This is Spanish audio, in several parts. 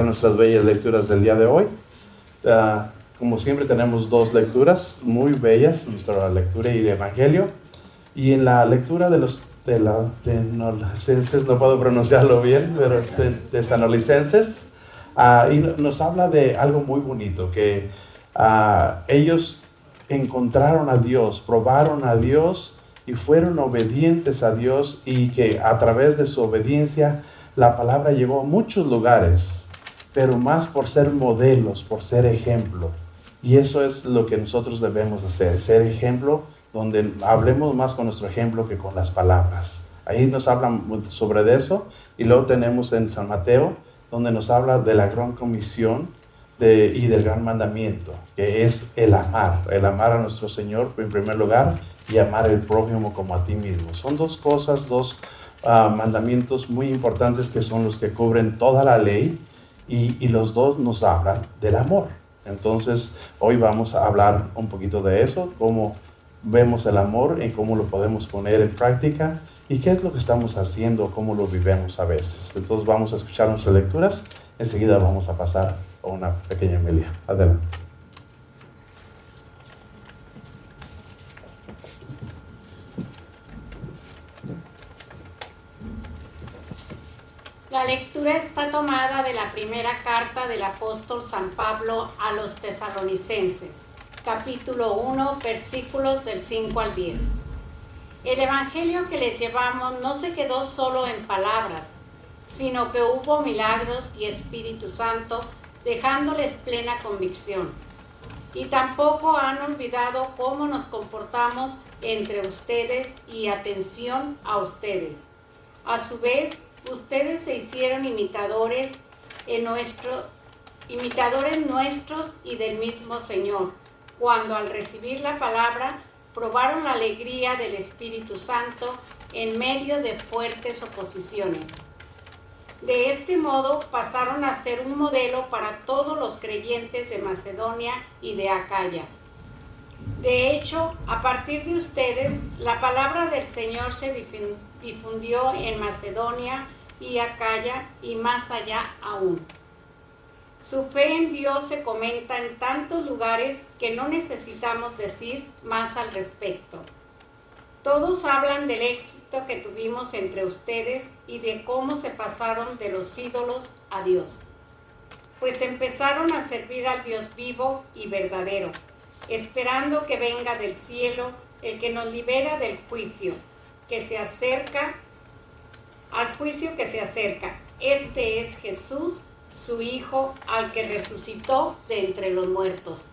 nuestras bellas lecturas del día de hoy. Uh, como siempre tenemos dos lecturas muy bellas, nuestra lectura y el Evangelio. Y en la lectura de los de la, no puedo pronunciarlo bien, pero de sanolicenses, uh, y nos habla de algo muy bonito, que uh, ellos encontraron a Dios, probaron a Dios y fueron obedientes a Dios y que a través de su obediencia la palabra llegó a muchos lugares pero más por ser modelos, por ser ejemplo. Y eso es lo que nosotros debemos hacer, ser ejemplo, donde hablemos más con nuestro ejemplo que con las palabras. Ahí nos hablan sobre eso. Y luego tenemos en San Mateo, donde nos habla de la gran comisión de, y del gran mandamiento, que es el amar, el amar a nuestro Señor en primer lugar y amar al prójimo como a ti mismo. Son dos cosas, dos uh, mandamientos muy importantes que son los que cubren toda la ley y, los dos nos hablan del amor. Entonces, hoy vamos a hablar un poquito de eso, cómo vemos el amor, en cómo lo podemos poner en práctica y qué es lo que estamos haciendo, cómo lo vivemos a veces. Entonces, vamos a escuchar nuestras lecturas. Enseguida vamos a pasar a una pequeña Emilia. Adelante. La lectura está tomada de la primera carta del apóstol San Pablo a los tesalonicenses, capítulo 1, versículos del 5 al 10. El Evangelio que les llevamos no se quedó solo en palabras, sino que hubo milagros y Espíritu Santo dejándoles plena convicción. Y tampoco han olvidado cómo nos comportamos entre ustedes y atención a ustedes. A su vez, ustedes se hicieron imitadores en nuestro, imitadores nuestros y del mismo Señor, cuando al recibir la palabra probaron la alegría del Espíritu Santo en medio de fuertes oposiciones. De este modo pasaron a ser un modelo para todos los creyentes de Macedonia y de Acaya. De hecho, a partir de ustedes, la palabra del Señor se difundió en Macedonia y Acaya y más allá aún. Su fe en Dios se comenta en tantos lugares que no necesitamos decir más al respecto. Todos hablan del éxito que tuvimos entre ustedes y de cómo se pasaron de los ídolos a Dios, pues empezaron a servir al Dios vivo y verdadero, esperando que venga del cielo el que nos libera del juicio, que se acerca al juicio que se acerca. Este es Jesús, su Hijo, al que resucitó de entre los muertos.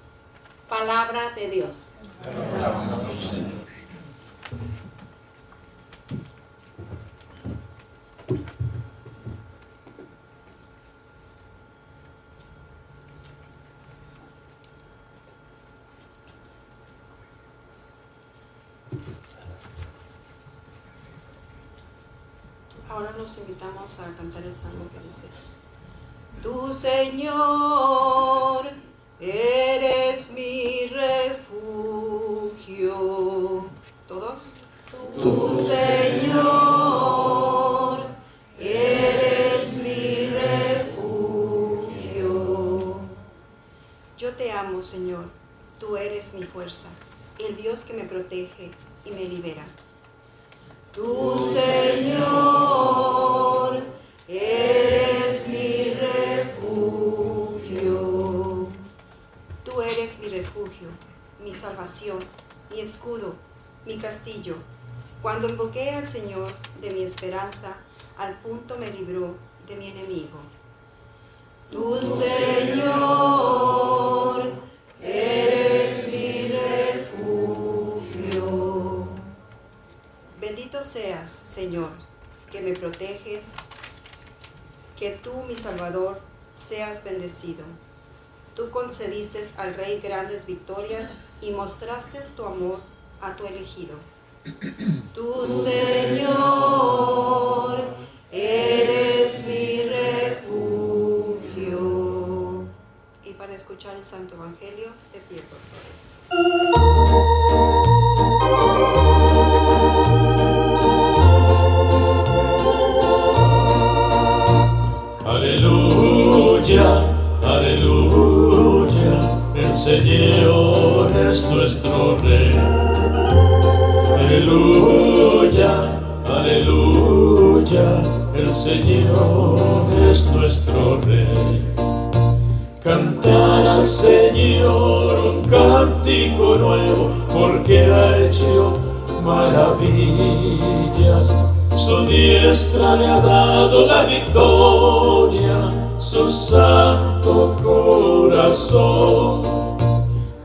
Palabra de Dios. Los invitamos a cantar el salmo que dice, Tu Señor, eres mi refugio. ¿Todos? Tu Señor, eres mi refugio. Yo te amo, Señor, tú eres mi fuerza, el Dios que me protege y me libera. Tu castillo. Cuando invoqué al Señor de mi esperanza, al punto me libró de mi enemigo. Tu Señor, eres mi Bendito seas, Señor, que me proteges, que tú, mi Salvador, seas bendecido. Tú concediste al Rey grandes victorias y mostraste tu amor a tu elegido. Tu Señor, dado la victoria, su santo corazón.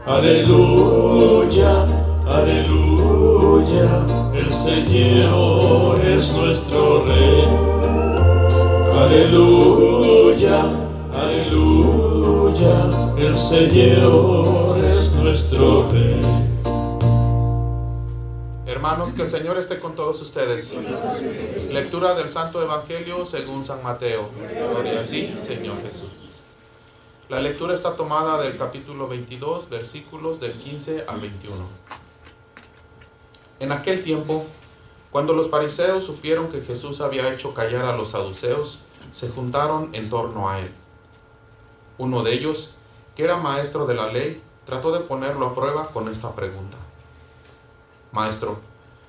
Aleluya, aleluya, el Señor es nuestro Rey. Aleluya, aleluya, el Señor es nuestro Rey. Hermanos, que el Señor esté con todos ustedes. Lectura del Santo Evangelio según San Mateo. Gloria a ti, Señor Jesús. La lectura está tomada del capítulo 22, versículos del 15 al 21. En aquel tiempo, cuando los fariseos supieron que Jesús había hecho callar a los saduceos, se juntaron en torno a él. Uno de ellos, que era maestro de la ley, trató de ponerlo a prueba con esta pregunta. Maestro,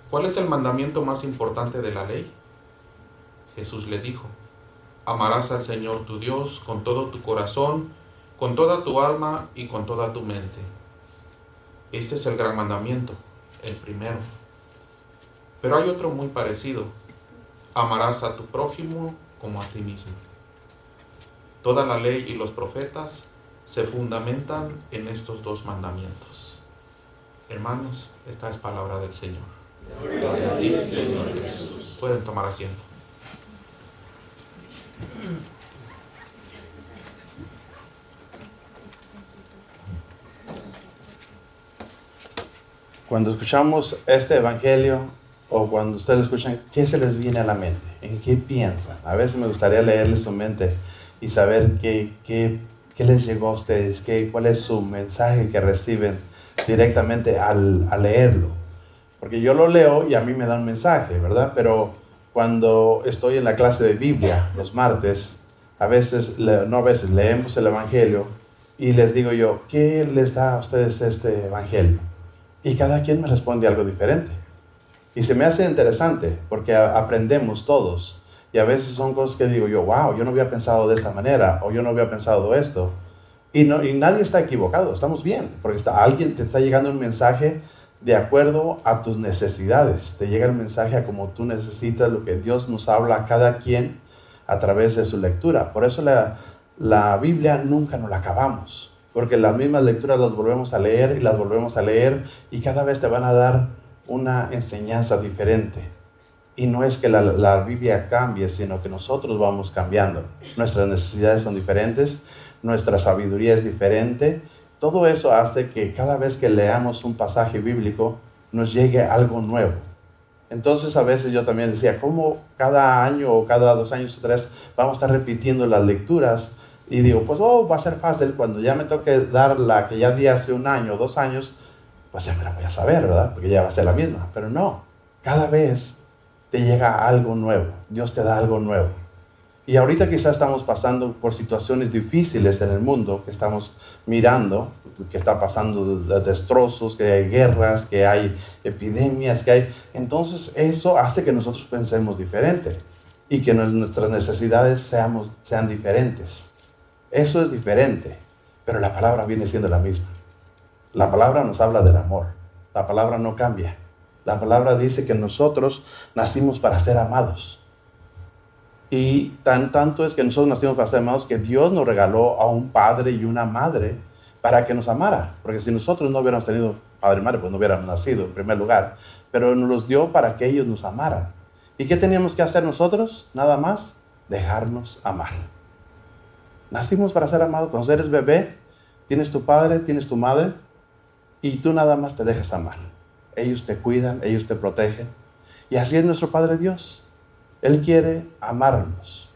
¿cuál es el mandamiento más importante de la ley? Jesús le dijo, amarás al Señor tu Dios con todo tu corazón, con toda tu alma y con toda tu mente. Este es el gran mandamiento, el primero. Pero hay otro muy parecido. Amarás a tu prójimo como a ti mismo. Toda la ley y los profetas se fundamentan en estos dos mandamientos. Hermanos, esta es palabra del Señor. Pueden tomar asiento. Cuando escuchamos este evangelio o cuando ustedes lo escuchan, ¿qué se les viene a la mente? ¿En qué piensan? A veces me gustaría leerles su mente y saber qué, qué, qué les llegó a ustedes, qué, cuál es su mensaje que reciben directamente al, al leerlo. Porque yo lo leo y a mí me da un mensaje, ¿verdad? Pero cuando estoy en la clase de Biblia los martes, a veces, no a veces, leemos el Evangelio y les digo yo, ¿qué les da a ustedes este Evangelio? Y cada quien me responde algo diferente. Y se me hace interesante porque aprendemos todos. Y a veces son cosas que digo yo, wow, yo no había pensado de esta manera o yo no había pensado esto. Y, no, y nadie está equivocado, estamos bien, porque está, alguien te está llegando un mensaje de acuerdo a tus necesidades. Te llega el mensaje a como tú necesitas, lo que Dios nos habla a cada quien a través de su lectura. Por eso la, la Biblia nunca nos la acabamos, porque las mismas lecturas las volvemos a leer y las volvemos a leer y cada vez te van a dar una enseñanza diferente. Y no es que la, la Biblia cambie, sino que nosotros vamos cambiando. Nuestras necesidades son diferentes, nuestra sabiduría es diferente. Todo eso hace que cada vez que leamos un pasaje bíblico nos llegue algo nuevo. Entonces a veces yo también decía, ¿cómo cada año o cada dos años o tres vamos a estar repitiendo las lecturas? Y digo, pues oh, va a ser fácil cuando ya me toque dar la que ya di hace un año o dos años, pues ya me la voy a saber, ¿verdad? Porque ya va a ser la misma. Pero no, cada vez te llega algo nuevo, Dios te da algo nuevo. Y ahorita quizás estamos pasando por situaciones difíciles en el mundo, que estamos mirando, que está pasando de- de destrozos, que hay guerras, que hay epidemias, que hay... Entonces eso hace que nosotros pensemos diferente y que nues- nuestras necesidades seamos, sean diferentes. Eso es diferente, pero la palabra viene siendo la misma. La palabra nos habla del amor. La palabra no cambia. La palabra dice que nosotros nacimos para ser amados. Y tan tanto es que nosotros nacimos para ser amados que Dios nos regaló a un padre y una madre para que nos amara. Porque si nosotros no hubiéramos tenido padre y madre, pues no hubiéramos nacido en primer lugar. Pero nos los dio para que ellos nos amaran. ¿Y qué teníamos que hacer nosotros? Nada más dejarnos amar. Nacimos para ser amados. Cuando eres bebé, tienes tu padre, tienes tu madre, y tú nada más te dejas amar. Ellos te cuidan, ellos te protegen. Y así es nuestro Padre Dios. Él quiere amarnos.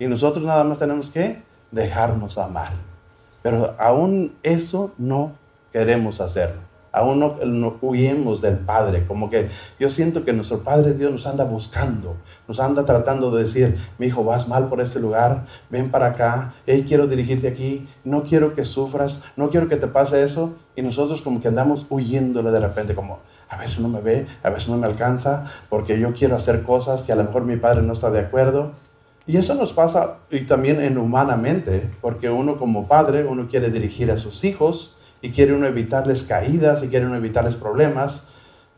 Y nosotros nada más tenemos que dejarnos amar. Pero aún eso no queremos hacerlo. Aún no, no huimos del Padre, como que yo siento que nuestro Padre Dios nos anda buscando, nos anda tratando de decir, mi hijo, vas mal por este lugar, ven para acá, hey, quiero dirigirte aquí, no quiero que sufras, no quiero que te pase eso, y nosotros como que andamos huyéndole de repente, como, a veces no me ve, a veces no me alcanza, porque yo quiero hacer cosas que a lo mejor mi Padre no está de acuerdo. Y eso nos pasa y también en humanamente, porque uno como padre, uno quiere dirigir a sus hijos, y quiere uno evitarles caídas y quiere uno evitarles problemas,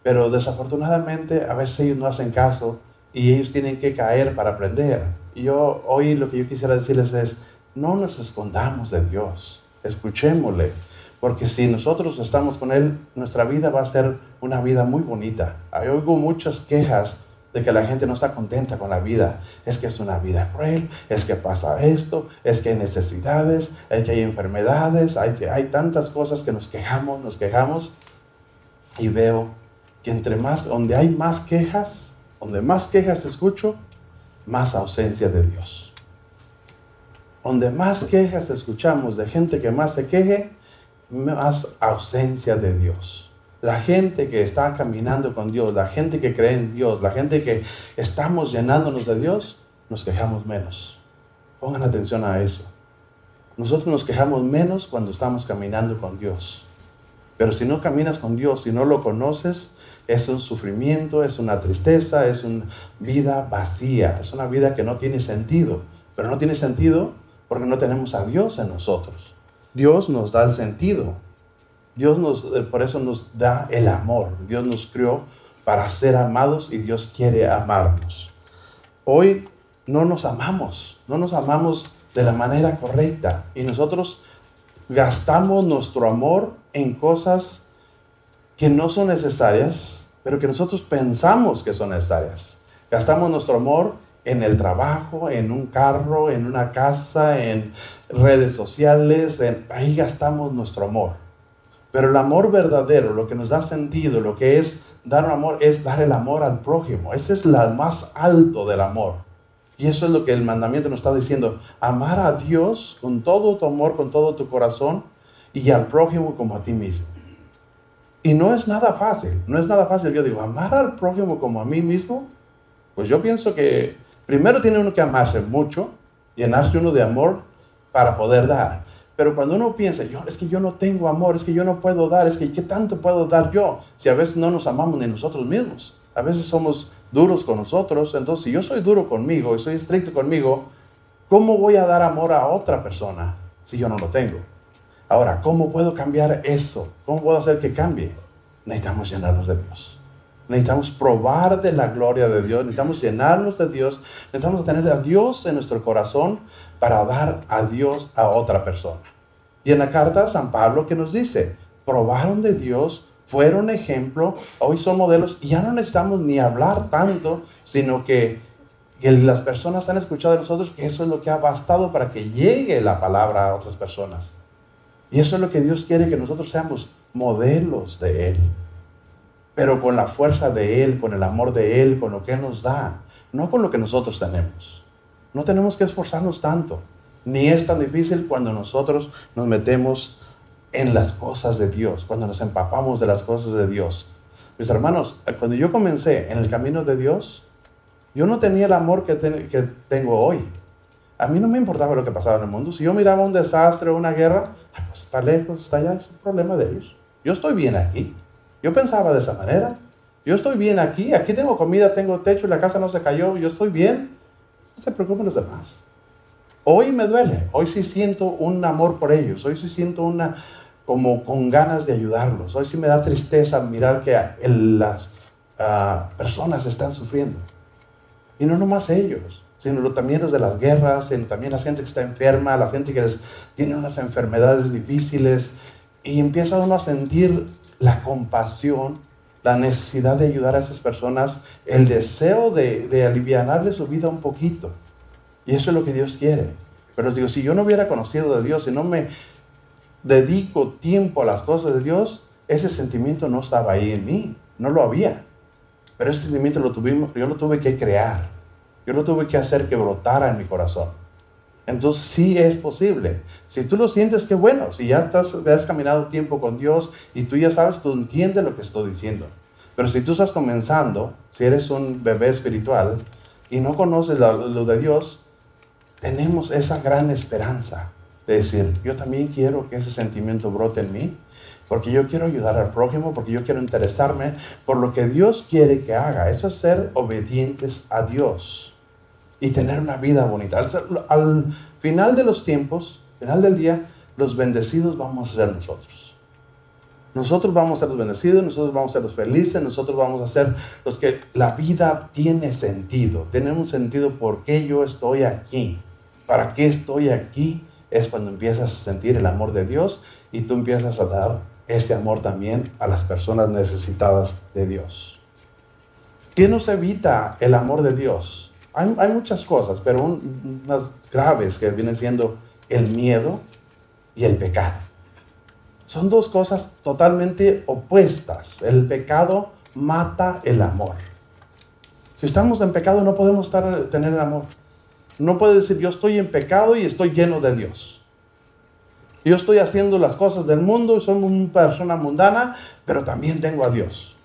pero desafortunadamente a veces ellos no hacen caso y ellos tienen que caer para aprender. Y yo hoy lo que yo quisiera decirles es, no nos escondamos de Dios, escuchémosle, porque si nosotros estamos con Él, nuestra vida va a ser una vida muy bonita. Hay oigo muchas quejas de que la gente no está contenta con la vida. Es que es una vida cruel, es que pasa esto, es que hay necesidades, es que hay enfermedades, hay, hay tantas cosas que nos quejamos, nos quejamos. Y veo que entre más, donde hay más quejas, donde más quejas escucho, más ausencia de Dios. Donde más quejas escuchamos de gente que más se queje, más ausencia de Dios. La gente que está caminando con Dios, la gente que cree en Dios, la gente que estamos llenándonos de Dios, nos quejamos menos. Pongan atención a eso. Nosotros nos quejamos menos cuando estamos caminando con Dios. Pero si no caminas con Dios, si no lo conoces, es un sufrimiento, es una tristeza, es una vida vacía, es una vida que no tiene sentido. Pero no tiene sentido porque no tenemos a Dios en nosotros. Dios nos da el sentido. Dios nos, eh, por eso nos da el amor. Dios nos crió para ser amados y Dios quiere amarnos. Hoy no nos amamos, no nos amamos de la manera correcta y nosotros gastamos nuestro amor en cosas que no son necesarias, pero que nosotros pensamos que son necesarias. Gastamos nuestro amor en el trabajo, en un carro, en una casa, en redes sociales, ahí gastamos nuestro amor. Pero el amor verdadero, lo que nos da sentido, lo que es dar amor, es dar el amor al prójimo. Ese es el más alto del amor. Y eso es lo que el mandamiento nos está diciendo. Amar a Dios con todo tu amor, con todo tu corazón y al prójimo como a ti mismo. Y no es nada fácil, no es nada fácil. Yo digo, amar al prójimo como a mí mismo, pues yo pienso que primero tiene uno que amarse mucho, llenarse uno de amor para poder dar. Pero cuando uno piensa, yo, es que yo no tengo amor, es que yo no puedo dar, es que ¿qué tanto puedo dar yo? Si a veces no nos amamos ni nosotros mismos. A veces somos duros con nosotros. Entonces, si yo soy duro conmigo y soy estricto conmigo, ¿cómo voy a dar amor a otra persona si yo no lo tengo? Ahora, ¿cómo puedo cambiar eso? ¿Cómo puedo hacer que cambie? Necesitamos llenarnos de Dios. Necesitamos probar de la gloria de Dios, necesitamos llenarnos de Dios, necesitamos tener a Dios en nuestro corazón para dar a Dios a otra persona. Y en la carta San Pablo que nos dice, probaron de Dios, fueron ejemplo, hoy son modelos y ya no necesitamos ni hablar tanto, sino que, que las personas han escuchado de nosotros que eso es lo que ha bastado para que llegue la palabra a otras personas. Y eso es lo que Dios quiere, que nosotros seamos modelos de Él pero con la fuerza de Él, con el amor de Él, con lo que Él nos da, no con lo que nosotros tenemos. No tenemos que esforzarnos tanto, ni es tan difícil cuando nosotros nos metemos en las cosas de Dios, cuando nos empapamos de las cosas de Dios. Mis hermanos, cuando yo comencé en el camino de Dios, yo no tenía el amor que, tengo hoy. A mí no me importaba lo que pasaba en el mundo. Si yo miraba un desastre o una guerra, pues está lejos, está allá, es un problema de ellos. Yo estoy bien aquí. Yo pensaba de esa manera. Yo estoy bien aquí, aquí tengo comida, tengo techo, la casa no se cayó, yo estoy bien. No se preocupen los demás. Hoy me duele, hoy sí siento un amor por ellos, hoy sí siento una como con ganas de ayudarlos. Hoy sí me da tristeza mirar que las ah, personas están sufriendo. Y no nomás ellos, sino también los de las guerras, sino también la gente que está enferma, la gente que tiene unas enfermedades difíciles. Y empieza uno a sentir la compasión, la necesidad de ayudar a esas personas, el deseo de, de aliviarle su vida un poquito. Y eso es lo que Dios quiere. Pero digo, si yo no hubiera conocido de Dios, si no me dedico tiempo a las cosas de Dios, ese sentimiento no estaba ahí en mí, no lo había. Pero ese sentimiento lo tuvimos, yo lo tuve que crear, yo lo tuve que hacer que brotara en mi corazón. Entonces sí es posible. Si tú lo sientes, qué bueno. Si ya estás, has caminado tiempo con Dios y tú ya sabes, tú entiendes lo que estoy diciendo. Pero si tú estás comenzando, si eres un bebé espiritual y no conoces lo de Dios, tenemos esa gran esperanza de decir, yo también quiero que ese sentimiento brote en mí, porque yo quiero ayudar al prójimo, porque yo quiero interesarme por lo que Dios quiere que haga. Eso es ser obedientes a Dios y tener una vida bonita. Al, final de los tiempos, final del día, los bendecidos vamos a ser nosotros. Nosotros vamos a ser los bendecidos, nosotros vamos a ser los felices, nosotros vamos a ser los que la vida tiene sentido. Tiene un sentido por qué yo estoy aquí. ¿Para qué estoy aquí? Es cuando empiezas a sentir el amor de Dios y tú empiezas a dar ese amor también a las personas necesitadas de Dios. ¿Qué nos evita el amor de Dios? Hay, muchas cosas, pero unas graves que vienen siendo el miedo y el pecado. Son dos cosas totalmente opuestas. El pecado mata el amor. Si estamos en pecado no podemos estar, tener el amor. No puede decir yo estoy en pecado y estoy lleno de Dios. Yo estoy haciendo las cosas del mundo y soy una persona mundana, pero también tengo a Dios.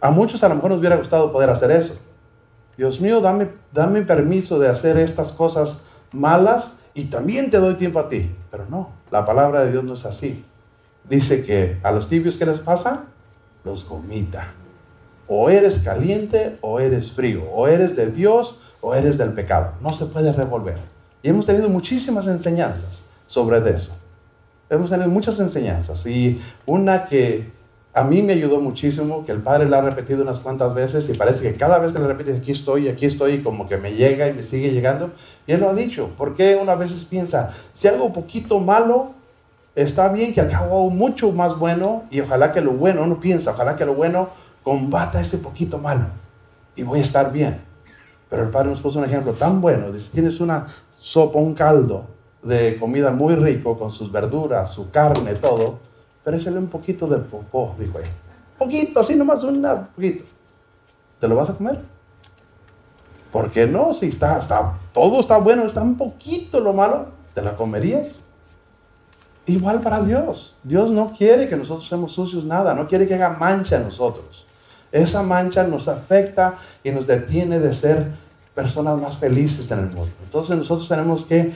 A muchos a lo mejor nos hubiera gustado poder hacer eso. Dios mío, dame, dame permiso de hacer estas cosas malas y también te doy tiempo a ti. Pero no, la palabra de Dios no es así. Dice que a los tibios, ¿qué les pasa? Los vomita. O eres caliente o eres frío. O eres de Dios o eres del pecado. No se puede revolver. Y hemos tenido muchísimas enseñanzas sobre eso. Hemos tenido muchas enseñanzas y una que a mí me ayudó muchísimo, que el Padre la ha repetido unas cuantas veces y parece que cada vez que la repite, aquí estoy, aquí estoy, como que me llega y me sigue llegando. Y Él lo ha dicho, porque una veces piensa, si algo poquito malo está bien, que acabo mucho más bueno y ojalá que lo bueno, uno piensa, ojalá que lo bueno combata ese poquito malo y voy a estar bien. Pero el Padre nos puso un ejemplo tan bueno. Dice, tienes una sopa, un caldo de comida muy rico con sus verduras, su carne, todo, pero un poquito de popó, dijo él. Poquito, así nomás, un poquito. ¿Te lo vas a comer? ¿Por qué no? Si está, está, todo está bueno, está un poquito lo malo, ¿te la comerías? Igual para Dios. Dios no quiere que nosotros seamos sucios nada, no quiere que haga mancha en nosotros. Esa mancha nos afecta y nos detiene de ser personas más felices en el mundo. Entonces nosotros tenemos que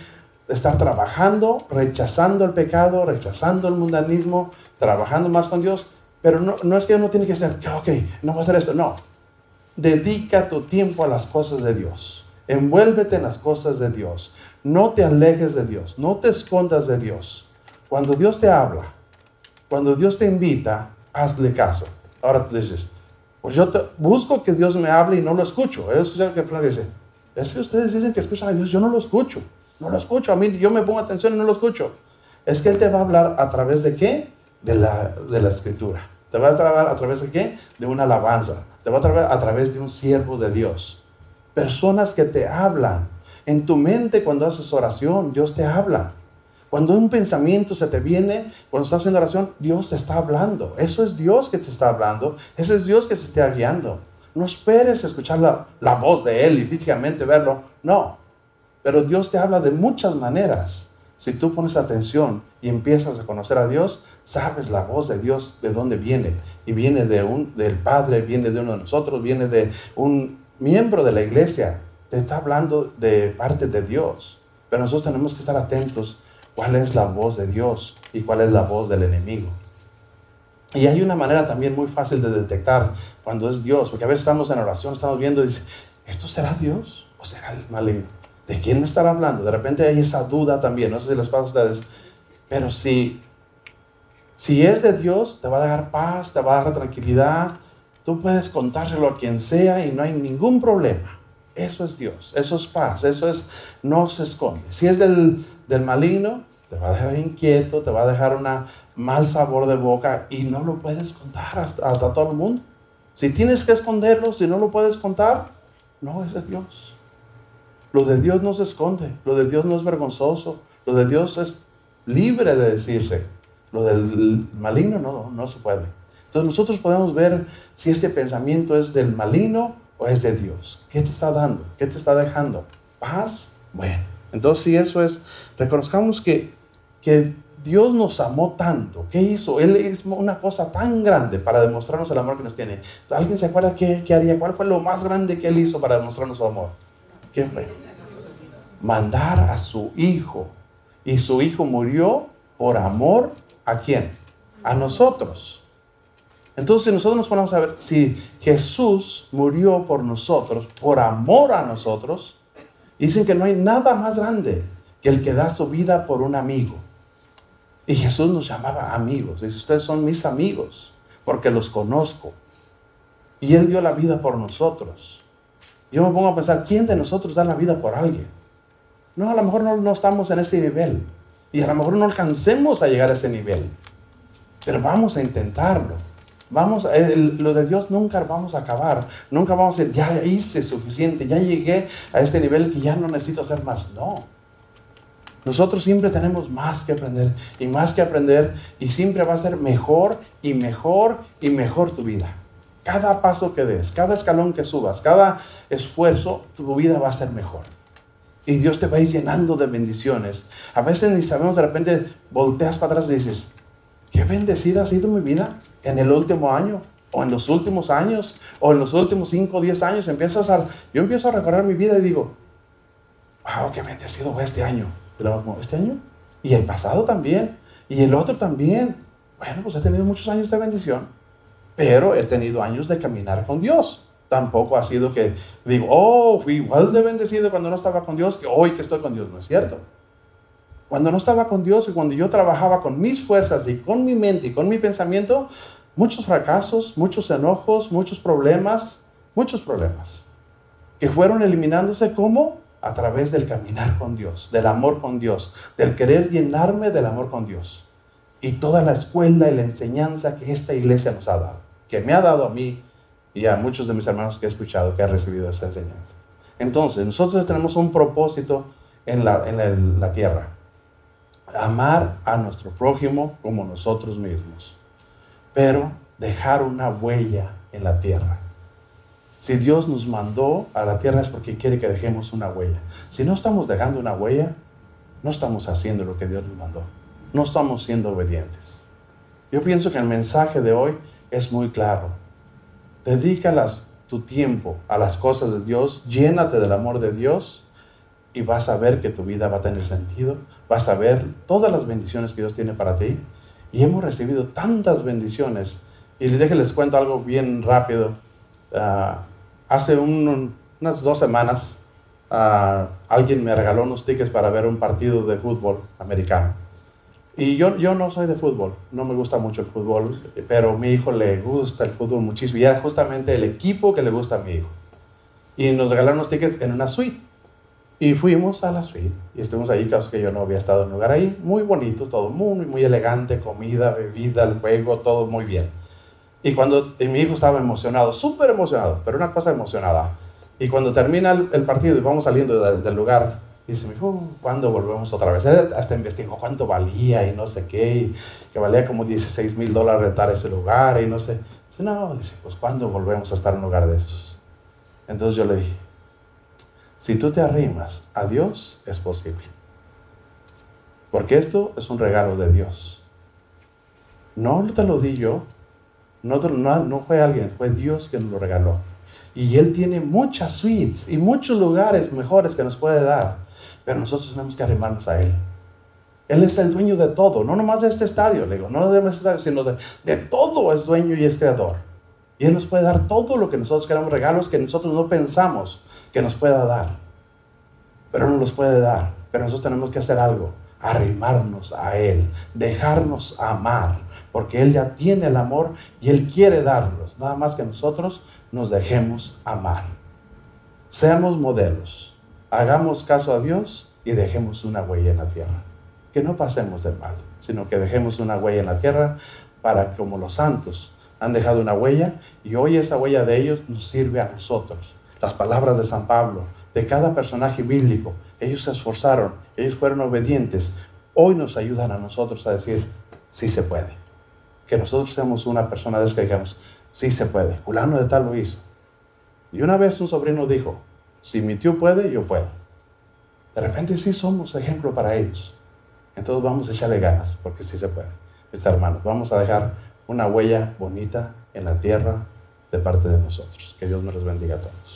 estar trabajando, rechazando el pecado, rechazando el mundanismo, trabajando más con Dios, pero no, no es que uno tiene que ser, ok, no va a hacer esto, no. Dedica tu tiempo a las cosas de Dios. Envuélvete en las cosas de Dios. No te alejes de Dios. No te escondas de Dios. Cuando Dios te habla, cuando Dios te invita, hazle caso. Ahora tú dices, pues yo busco que Dios me hable y no lo escucho. He escuchado que el dice, es que ustedes dicen que escuchan a Dios, yo no lo escucho. No lo escucho, a mí yo me pongo atención y no lo escucho. Es que Él te va a hablar a través de qué? De la, de la escritura. Te va a hablar a través de qué? De una alabanza. Te va a hablar a través de un siervo de Dios. Personas que te hablan. En tu mente cuando haces oración, Dios te habla. Cuando un pensamiento se te viene, cuando estás haciendo oración, Dios te está hablando. Eso es Dios que te está hablando. Ese es Dios que se está guiando. No esperes escuchar la, la voz de Él y físicamente verlo. No. Pero Dios te habla de muchas maneras. Si tú pones atención y empiezas a conocer a Dios, sabes la voz de Dios de dónde viene. Y viene de un, del Padre, viene de uno de nosotros, viene de un miembro de la iglesia. Te está hablando de parte de Dios. Pero nosotros tenemos que estar atentos cuál es la voz de Dios y cuál es la voz del enemigo. Y hay una manera también muy fácil de detectar cuando es Dios, porque a veces estamos en oración, estamos viendo y dice, ¿esto será Dios o será el maligno? ¿De quién me estará hablando? De repente hay esa duda también, no sé si les pasa a ustedes, pero si, si es de Dios, te va a dar paz, te va a dar tranquilidad, tú puedes contárselo a quien sea y no hay ningún problema. Eso es Dios, eso es paz, eso es, no se esconde. Si es del, del maligno, te va a dejar inquieto, te va a dejar un mal sabor de boca y no lo puedes contar hasta, hasta, todo el mundo. Si tienes que esconderlo, si no lo puedes contar, no es de Dios. Lo de Dios no se esconde, lo de Dios no es vergonzoso, lo de Dios es libre de decirse. Lo del maligno no, no se puede. Entonces nosotros podemos ver si ese pensamiento es del maligno es de Dios? ¿Qué te está dando? ¿Qué te está dejando? ¿Paz? Bueno, Entonces, si eso es, reconozcamos que, que Dios nos amó tanto. ¿Qué hizo? Él hizo una cosa tan grande para demostrarnos el amor que nos tiene. ¿Alguien se acuerda qué, qué haría? ¿Cuál fue lo más grande que Él hizo para demostrarnos su amor? ¿Qué fue? Mandar a su Hijo. Y su Hijo murió por amor a quién? A nosotros. Entonces nosotros nos ponemos a ver si Jesús murió por nosotros, por amor a nosotros. Dicen que no hay nada más grande que el que da su vida por un amigo. Y Jesús nos llamaba amigos. Dice, ustedes son mis amigos porque los conozco. Y Él dio la vida por nosotros. Yo me pongo a pensar, ¿quién de nosotros da la vida por alguien? No, a lo mejor no, no estamos en ese nivel. Y a lo mejor no alcancemos a llegar a ese nivel. Pero vamos a intentarlo. Vamos, lo de Dios nunca vamos a acabar. Nunca vamos a decir, ya hice suficiente, ya llegué a este nivel que ya no necesito hacer más. No. Nosotros siempre tenemos más que aprender y más que aprender y siempre va a ser mejor y mejor y mejor tu vida. Cada paso que des, cada escalón que subas, cada esfuerzo, tu vida va a ser mejor. Y Dios te va a ir llenando de bendiciones. A veces ni sabemos, de repente volteas para atrás y dices, qué bendecida ha sido mi vida en el último año, o en los últimos años, o en los últimos 5 o 10 años. Empiezas a, yo empiezo a recorrer mi vida y digo, wow, qué bendecido fue este año este año. Y el pasado también. Y el otro también. Bueno, pues he tenido muchos años de bendición. Pero he tenido años de caminar con Dios. Tampoco ha sido que digo, oh, fui igual de bendecido cuando no estaba con Dios que hoy que estoy con Dios. No es cierto. Cuando no estaba con Dios y cuando yo trabajaba con mis fuerzas y con mi mente y con mi pensamiento, muchos fracasos, muchos enojos, muchos problemas, muchos problemas que fueron eliminándose como a través del caminar con Dios, del amor con Dios, del querer llenarme del amor con Dios. Y toda la escuela y la enseñanza que esta iglesia nos ha dado, que me ha dado a mí y a muchos de mis hermanos que he escuchado que han recibido esa enseñanza. Entonces, nosotros tenemos un propósito en la, en la tierra. Amar a nuestro prójimo como nosotros mismos. Pero dejar una huella en la tierra. Si Dios nos mandó a la tierra es porque quiere que dejemos una huella. Si no estamos dejando una huella, no estamos haciendo lo que Dios nos mandó. No estamos siendo obedientes. Yo pienso que el mensaje de hoy es muy claro. Dedícalas tu tiempo a las cosas de Dios, llénate del amor de Dios y vas a ver que tu vida va a tener sentido, vas a ver todas las bendiciones que Dios tiene para ti. Y hemos recibido tantas bendiciones. Y les cuento algo bien rápido. Ah, hace unas dos semanas ah, alguien me regaló unos tickets para ver un partido de fútbol americano. Y yo, yo no soy de fútbol, no me gusta mucho el fútbol, pero a mi hijo le gusta el fútbol muchísimo y era justamente el equipo que le gusta a mi hijo. Y nos regalaron unos tickets en una suite. Y fuimos a la suite y estuvimos ahí, caso que yo no había estado en un lugar ahí, muy bonito, todo muy, muy elegante, comida, bebida, el juego, todo muy bien. Y cuando mi hijo estaba emocionado, súper emocionado, pero una cosa emocionada. Y cuando termina el, partido y vamos saliendo del, lugar, dice, mi hijo, ¿cuándo volvemos otra vez? hasta investigó cuánto valía y no sé qué, y que valía como 16 mil dólares rentar ese lugar y no sé. Dice, no, dice, pues ¿cuándo volvemos a estar en un lugar de estos? Entonces yo le dije, si tú te arrimas a Dios, es posible. Porque esto es un regalo de Dios. No te lo di yo, no, no, fue alguien, fue Dios que nos lo regaló. Y Él tiene muchas suites y muchos lugares mejores que nos puede dar. Pero nosotros tenemos que arrimarnos a Él. Él es el dueño de todo, no nomás de este estadio, le digo, no de este estadio, sino de, todo es dueño y es creador. Y Él nos puede dar todo lo que nosotros queramos, regalos que nosotros no pensamos que nos pueda dar. Pero no nos puede dar. Pero nosotros tenemos que hacer algo, arrimarnos a Él, dejarnos amar porque Él ya tiene el amor y Él quiere darlos, nada más que nosotros nos dejemos amar. Seamos modelos, hagamos caso a Dios y dejemos una huella en la tierra. Que no pasemos de mal, sino que dejemos una huella en la tierra para como los santos han dejado una huella y hoy esa huella de ellos nos sirve a nosotros. Las palabras de San Pablo, de cada personaje bíblico, ellos se esforzaron, ellos fueron obedientes, hoy nos ayudan a nosotros a decir, sí se puede que nosotros seamos una persona de que digamos, sí se puede, fulano de tal lo hizo. Y una vez un sobrino dijo, si mi tío puede, yo puedo. de repente sí somos ejemplo para ellos. Entonces vamos a echarle ganas, porque sí se puede. Mis hermanos, vamos a dejar una huella bonita en la tierra de parte de nosotros. Que Dios me los bendiga a todos.